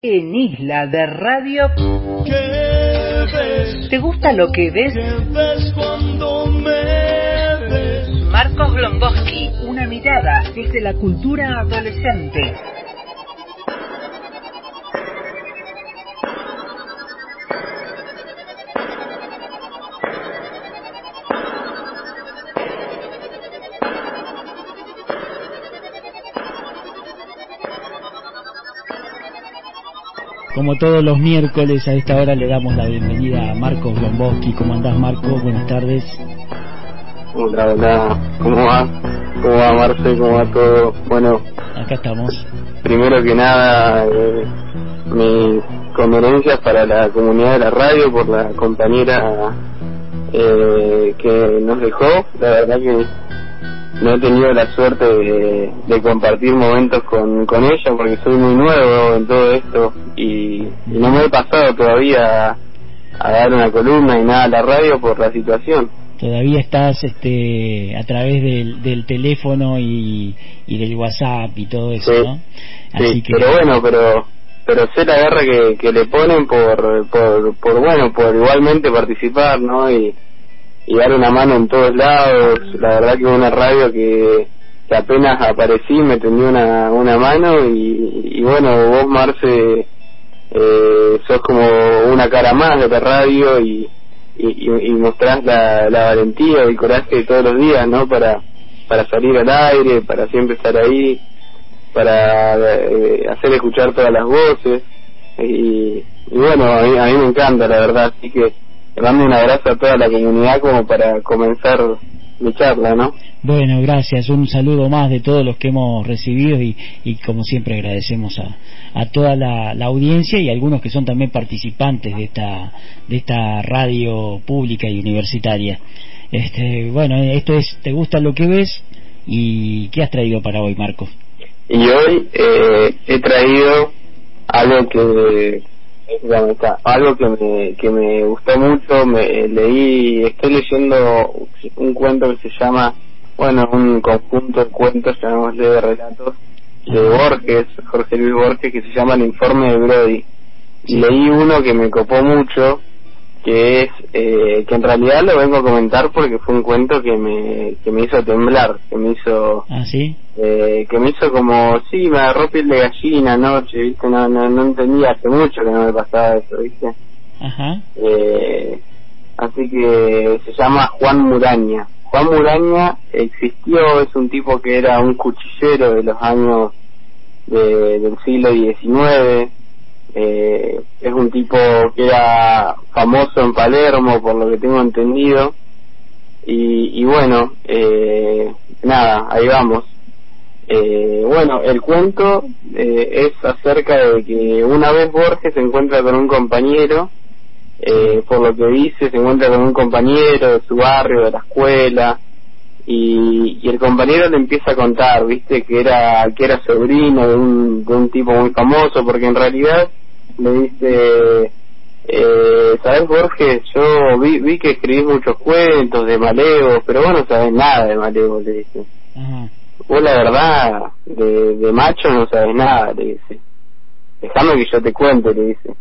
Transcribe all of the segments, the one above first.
En Isla de Radio. ¿Te gusta lo que ves? Marcos Glomboski, una mirada desde la cultura adolescente. Como todos los miércoles a esta hora le damos la bienvenida a Marcos Lomboski. ¿Cómo andás Marco? Buenas tardes. Hola, hola. ¿Cómo va? ¿Cómo va Marce? ¿Cómo va todo? Bueno. Acá estamos. Primero que nada, eh, mis condolencias para la comunidad de la radio por la compañera eh, que nos dejó. La verdad que no he tenido la suerte de, compartir momentos con, con ella porque soy muy nuevo en todo esto y, no me he pasado todavía a, dar una columna y nada a la radio por la situación. Todavía estás este, a través del, del teléfono y, y del WhatsApp y todo eso, ¿no? Así que... pero bueno, pero pero sé la guerra que, que le ponen por, por, por, bueno, por igualmente participar, ¿no? Y, y dar una mano en todos lados. La verdad que una radio que, apenas aparecí me tendió una, una mano y, y bueno, vos Marce eh, sos como una cara más de la radio y, y, y mostrás la, la valentía y el coraje todos los días, ¿no? Para, para salir al aire, para siempre estar ahí, para eh, hacer escuchar todas las voces. Y, y bueno, a mí, a mí me encanta, la verdad, así que mando un abrazo a toda la comunidad como para comenzar mi charla, ¿no? Bueno, gracias. Un saludo más de todos los que hemos recibido y, y como siempre agradecemos a, a toda la, la, audiencia y a algunos que son también participantes de esta, de esta radio pública y universitaria. Este, bueno, esto es ¿Te gusta lo que ves? ¿Y qué has traído para hoy, Marco? Y hoy eh, he traído algo que algo que me, que me gustó mucho, me leí, estoy leyendo un cuento que se llama, bueno, un conjunto de cuentos, llamémosle de relatos, de Borges, Jorge Luis Borges, que se llama El informe de Brody. Y leí uno que me copó mucho, que es eh, que en realidad lo vengo a comentar porque fue un cuento que me que me hizo temblar que me hizo ¿Ah, sí? eh, que me hizo como sí me agarró piel de gallina anoche viste no, no no entendía hace mucho que no me pasaba eso viste Ajá. Eh, así que se llama Juan Muraña Juan Muraña existió es un tipo que era un cuchillero de los años de, del siglo XIX eh, es un tipo que era famoso en Palermo, por lo que tengo entendido. Y, y bueno, eh, nada, ahí vamos. Eh, bueno, el cuento eh, es acerca de que una vez Borges se encuentra con un compañero, eh, por lo que dice, se encuentra con un compañero de su barrio, de la escuela, y, y el compañero le empieza a contar, viste, que era que era sobrino de un, de un tipo muy famoso, porque en realidad le dice, eh, ¿sabes Borges? Yo vi, vi que escribís muchos cuentos de Malevo, pero vos no sabés nada de Malevo, le dice. Vos la verdad, de, de macho no sabes nada, le dice. Déjame que yo te cuente, le dice.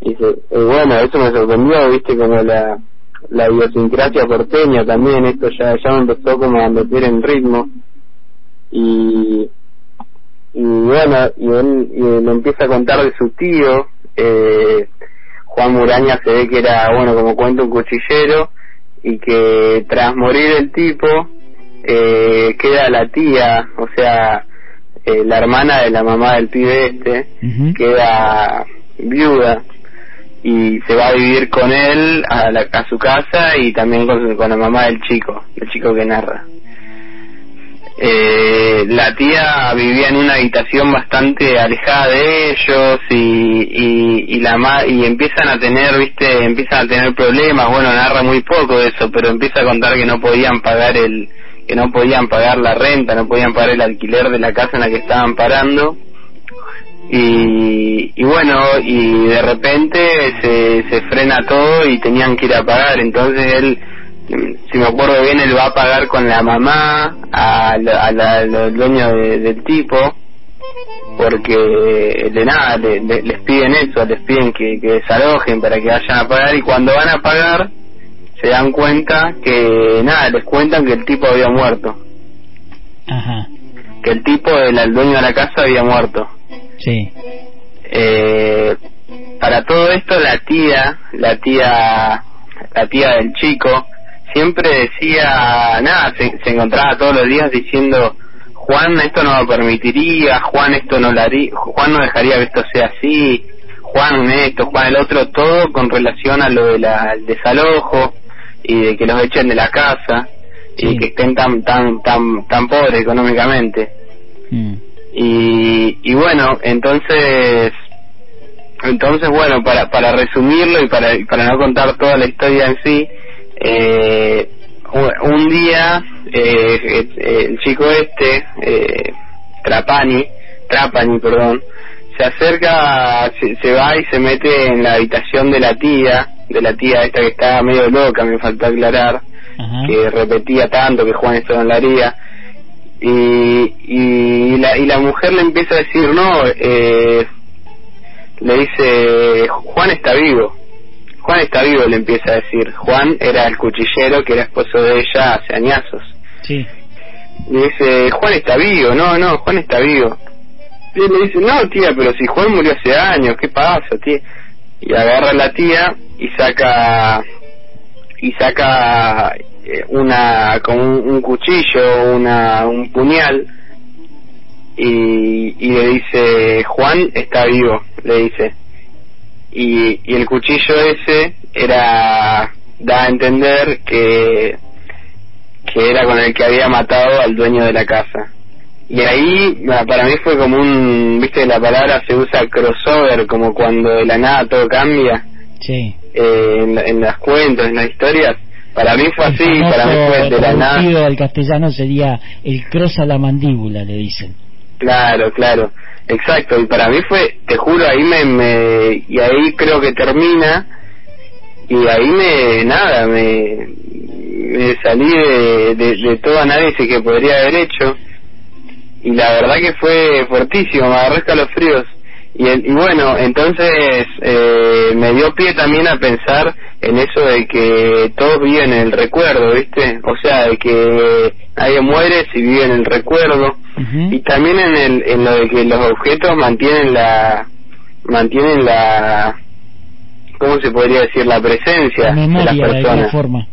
Y dice, bueno, eso me sorprendió, viste, como la, la idiosincrasia porteña también, esto ya, ya me empezó como a meter en ritmo. Y, y bueno, y él, y él empieza a contar de su tío, eh, Juan Muraña se ve que era, bueno, como cuenta un cuchillero, y que tras morir el tipo, eh, queda la tía, o sea, eh, la hermana de la mamá del pibe este, queda viuda, y se va a vivir con él a, la, a su casa y también con, con la mamá del chico, el chico que narra eh, la tía vivía en una habitación bastante alejada de ellos y, y, y la ma y empiezan a tener viste empiezan a tener problemas. Bueno narra muy poco de eso pero empieza a contar que no podían pagar el que no podían pagar la renta no podían pagar el alquiler de la casa en la que estaban parando. Y, y bueno y de repente se, se frena todo y tenían que ir a pagar. Entonces él si me acuerdo bien, él va a pagar con la mamá al, al, dueño del tipo porque de nada les piden eso, les piden que, que desalojen para que vayan a pagar y cuando van a pagar se dan cuenta que nada, les cuentan que el tipo había muerto. Ajá. Que el tipo, el, el dueño de la casa había muerto. Sí. Eh, para todo esto la tía, la tía, la tía del chico, siempre decía, nada, se, se encontraba todos los días diciendo, Juan esto no lo permitiría, Juan esto no lo haría, Juan no dejaría que esto sea así, Juan esto, Juan el otro, todo con relación a lo del desalojo y de que los echen de la casa y que estén tan tan tan tan pobres económicamente. Mm. Y, y bueno, entonces entonces bueno, para para resumirlo y para para no contar toda la historia en sí, eh, un día eh, el chico este, eh, Trapani, Trapani, perdón, se acerca, se, va y se mete en la habitación de la tía, de la tía esta que estaba medio loca, me faltó aclarar, que repetía tanto que Juan esto no lo haría. Y, y, la, y la mujer le empieza a decir, no, eh, le dice, Juan está vivo. Juan está vivo, le empieza a decir. Juan era el cuchillero que era esposo de ella hace añazos. Sí. Y dice, Juan está vivo, no, no, Juan está vivo. Y él le dice, no, tía, pero si Juan murió hace años, ¿qué pasa, tía? Y agarra a la tía y saca y saca eh, una con un, cuchillo, una un puñal y, y le dice, Juan está vivo, le dice. Y, y el cuchillo ese era da a entender que que era con el que había matado al dueño de la casa. Y ahí para mí fue como un, viste, la palabra se usa crossover, como cuando de la nada todo cambia. Sí. Eh, en, las cuentas, en las historias. Para mí fue así, para mí fue de la nada. al castellano sería el cross a la mandíbula, le dicen. Claro, claro, exacto. Y para mí fue, te juro, ahí me, y ahí creo que termina y ahí me, nada, me, me salí de, de, de todo análisis que podría haber hecho y la verdad que fue fuertísimo, me agarré escalofríos. Y, y bueno, entonces eh, me dio pie también a pensar en eso de que todos viven en el recuerdo, ¿viste? O sea, de que nadie muere si vive en el recuerdo. Y también en, el, en lo de que los objetos mantienen la mantienen la ¿cómo se podría decir? La presencia de las personas. forma.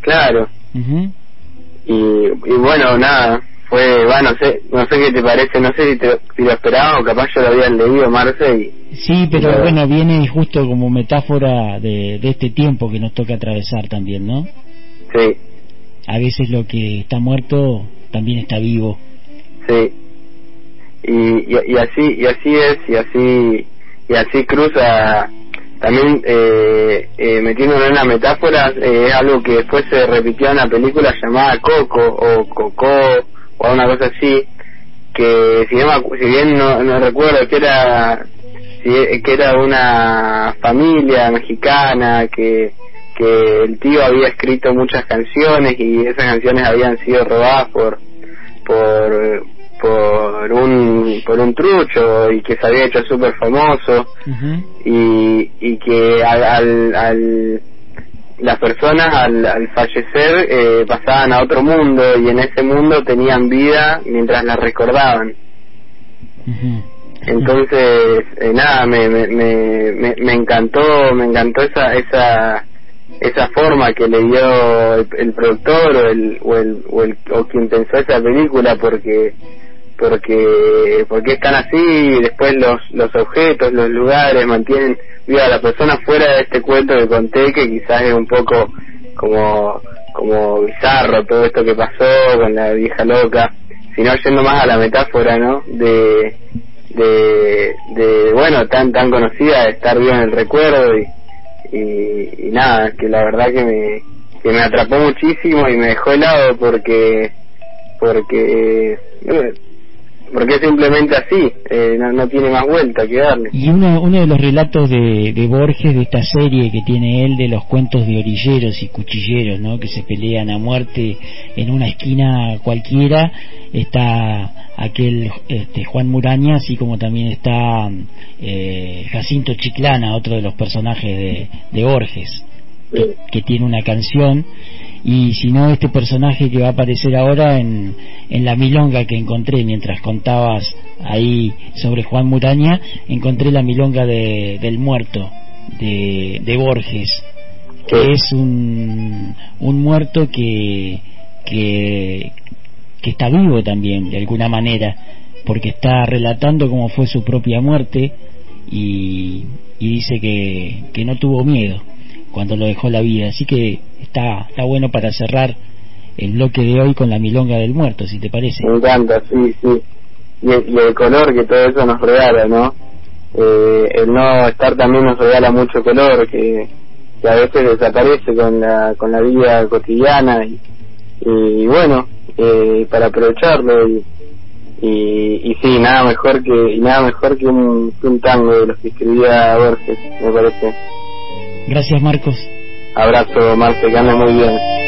Claro. y, y bueno, nada, fue, bueno, no sé, no sé qué te parece, no sé si, te, si lo esperaba o capaz yo lo había leído, Marce. Y, sí, pero bueno, viene justo como metáfora de, de este tiempo que nos toca atravesar también, ¿no? Sí. A veces lo que está muerto también está vivo. Sí. Y, y, así y así es y así y así cruza también eh, eh, en la metáfora eh, es algo que después se repitió en una película llamada Coco o Coco o una cosa así que si, si bien no, no recuerdo que era que era una familia mexicana que que el tío había escrito muchas canciones y esas canciones habían sido robadas por por por un por un trucho y que se había hecho súper famoso y, y que al, al las personas al, al fallecer eh, pasaban a otro mundo y en ese mundo tenían vida mientras la recordaban. Entonces, eh, nada, me, me, me, me, encantó, me encantó esa, esa, esa forma que le dio el, productor o el, o el, o el, o quien pensó esa película porque, porque, porque están así después los, los objetos, los lugares mantienen a la persona fuera de este cuento que conté, que quizás es un poco como, como bizarro todo esto que pasó con la vieja loca, sino yendo más a la metáfora, ¿no? De, de, bueno, tan, tan conocida, de estar vivo en el recuerdo y, y, nada, que la verdad que me, que me atrapó muchísimo y me dejó helado porque, porque, porque es simplemente así, eh, no, tiene más vuelta que darle. Y uno, uno de los relatos de, de, Borges, de esta serie que tiene él, de los cuentos de orilleros y cuchilleros, ¿no? que se pelean a muerte en una esquina cualquiera, está aquel este, Juan Muraña, así como también está eh, Jacinto Chiclana, otro de los personajes de, de Borges, que tiene una canción y si no este personaje que va a aparecer ahora en, en la milonga que encontré mientras contabas ahí sobre Juan Muraña, encontré la milonga de, del muerto de, de Borges, que es un, un muerto que, que, que está vivo también de alguna manera, porque está relatando cómo fue su propia muerte y, y dice que, que no tuvo miedo cuando lo dejó la vida. Así que está, está bueno para cerrar el bloque de hoy con la milonga del muerto, si te parece. Me encanta, sí, sí. Y el, color que todo eso nos regala, ¿no? Eh, el no estar también nos regala mucho color que, que a veces desaparece con la, con la vida cotidiana y, y bueno, eh, para aprovecharlo y, y, y sí, nada mejor que nada mejor que un, que un tango de los que escribía Borges, me parece. Gracias, Marcos. Abrazo, Marce, que anda muy bien.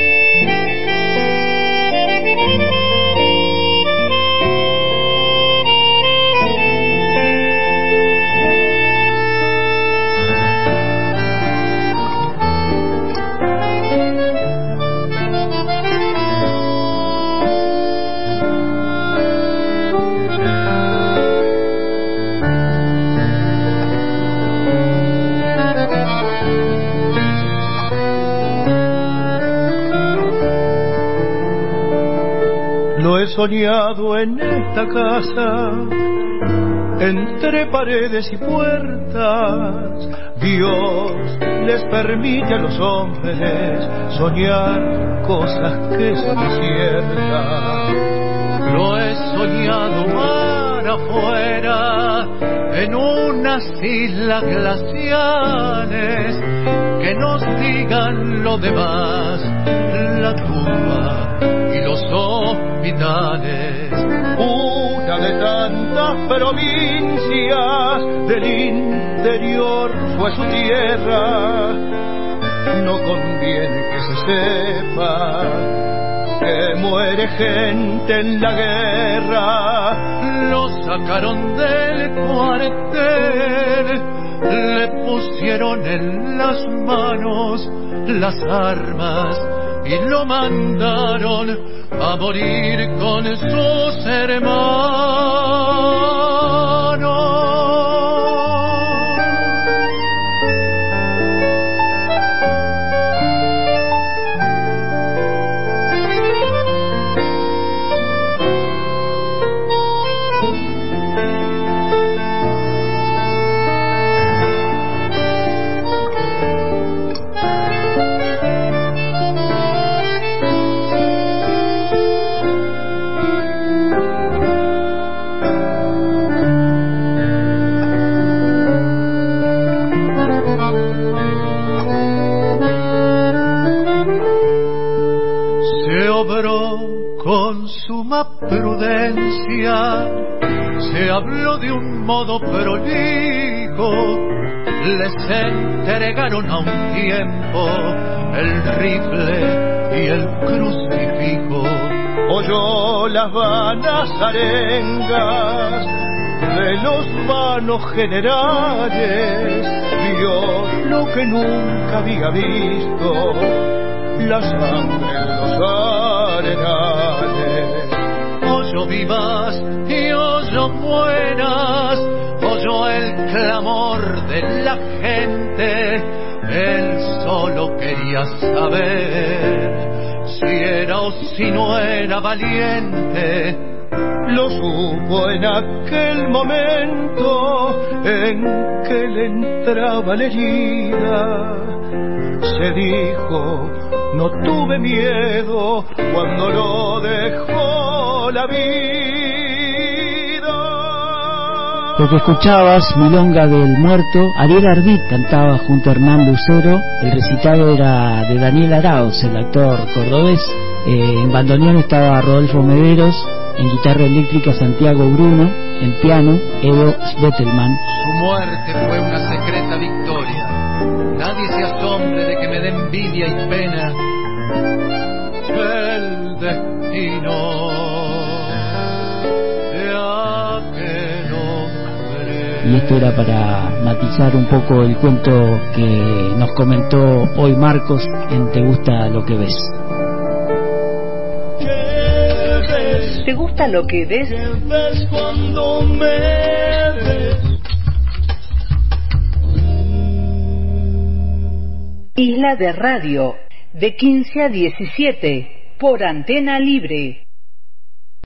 Soñado en esta casa, entre paredes y puertas, Dios les permite a los hombres soñar cosas que son ciertas. Lo he soñado mar afuera, en unas islas glaciales, que nos digan lo demás, la tumba Una de tantas provincias del interior fue su tierra. No conviene que se sepa que muere gente en la guerra. Lo sacaron del cuartel, le pusieron en las manos las armas y lo mandaron a morir con sus hermanos. Les entregaron a un tiempo el rifle y el crucifijo. Oyó las vanas arengas de los vanos generales, vio lo que nunca había visto, la sangre en los arenales yo vivas y oyó el clamor de la gente, él solo quería saber si era o si no era valiente. Lo supo en aquel momento en que le entraba la herida. Se dijo, no tuve miedo cuando lo dejó la vida. Lo que escuchabas, Milonga del Muerto, Ariel Ardit cantaba junto a Hernán Lucero, el recitado era de Daniel Arauz, el actor cordobés, eh, en bandoneón estaba Rodolfo Mederos en guitarra eléctrica Santiago Bruno, en piano Edo Svetelman. Su muerte fue una secreta victoria. Nadie se asombre de que me dé envidia y pena el destino. Y esto era para matizar un poco el cuento que nos comentó hoy Marcos en Te gusta lo que ves. ¿Te gusta lo que ves? cuando me Isla de Radio, de 15 a 17, por antena libre